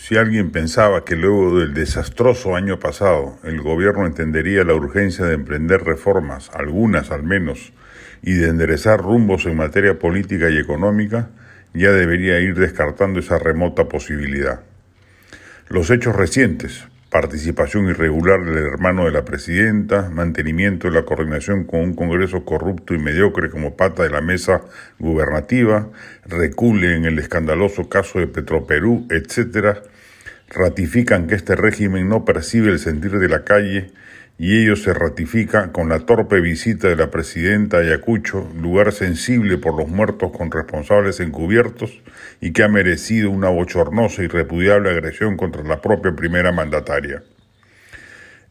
Si alguien pensaba que luego del desastroso año pasado el gobierno entendería la urgencia de emprender reformas, algunas al menos, y de enderezar rumbos en materia política y económica, ya debería ir descartando esa remota posibilidad. Los hechos recientes, participación irregular del hermano de la presidenta, mantenimiento de la coordinación con un Congreso corrupto y mediocre como pata de la mesa gubernativa, recule en el escandaloso caso de Petroperú, etc., ratifican que este régimen no percibe el sentir de la calle y ello se ratifica con la torpe visita de la presidenta Ayacucho, lugar sensible por los muertos con responsables encubiertos y que ha merecido una bochornosa y repudiable agresión contra la propia primera mandataria.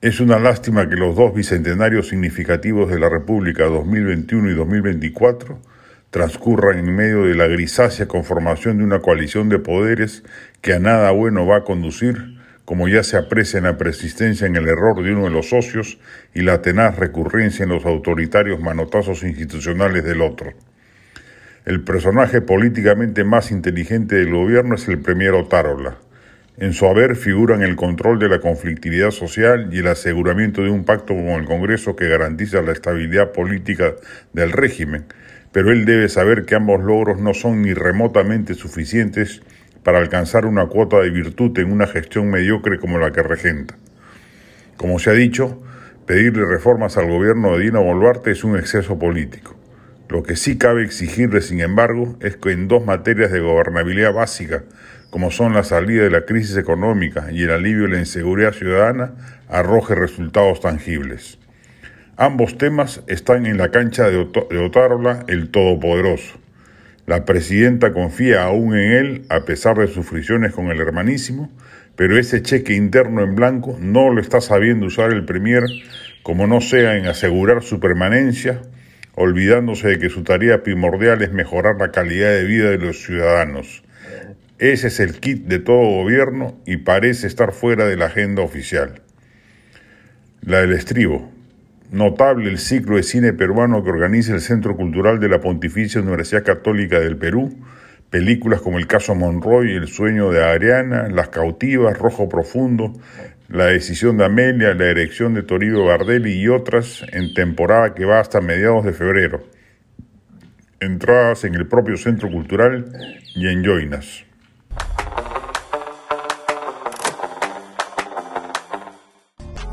Es una lástima que los dos bicentenarios significativos de la República 2021 y 2024 transcurran en medio de la grisácea conformación de una coalición de poderes que a nada bueno va a conducir, como ya se aprecia en la persistencia en el error de uno de los socios y la tenaz recurrencia en los autoritarios manotazos institucionales del otro. El personaje políticamente más inteligente del gobierno es el premier Otárola. En su haber figuran el control de la conflictividad social y el aseguramiento de un pacto con el Congreso que garantiza la estabilidad política del régimen, pero él debe saber que ambos logros no son ni remotamente suficientes para alcanzar una cuota de virtud en una gestión mediocre como la que regenta. Como se ha dicho, pedirle reformas al gobierno de Dina Boluarte es un exceso político. Lo que sí cabe exigirle, sin embargo, es que en dos materias de gobernabilidad básica, como son la salida de la crisis económica y el alivio de la inseguridad ciudadana, arroje resultados tangibles. Ambos temas están en la cancha de, Otárola, el Todopoderoso. La presidenta confía aún en él a pesar de sus fricciones con el hermanísimo, pero ese cheque interno en blanco no lo está sabiendo usar el Premier como no sea en asegurar su permanencia, olvidándose de que su tarea primordial es mejorar la calidad de vida de los ciudadanos. Ese es el kit de todo gobierno y parece estar fuera de la agenda oficial. La del estribo. Notable el ciclo de cine peruano que organiza el Centro Cultural de la Pontificia Universidad Católica del Perú, películas como El caso Monroy, El sueño de Ariana, Las cautivas, Rojo Profundo, La decisión de Amelia, La erección de Toribio Bardelli y otras en temporada que va hasta mediados de febrero. Entradas en el propio Centro Cultural y en Joinas.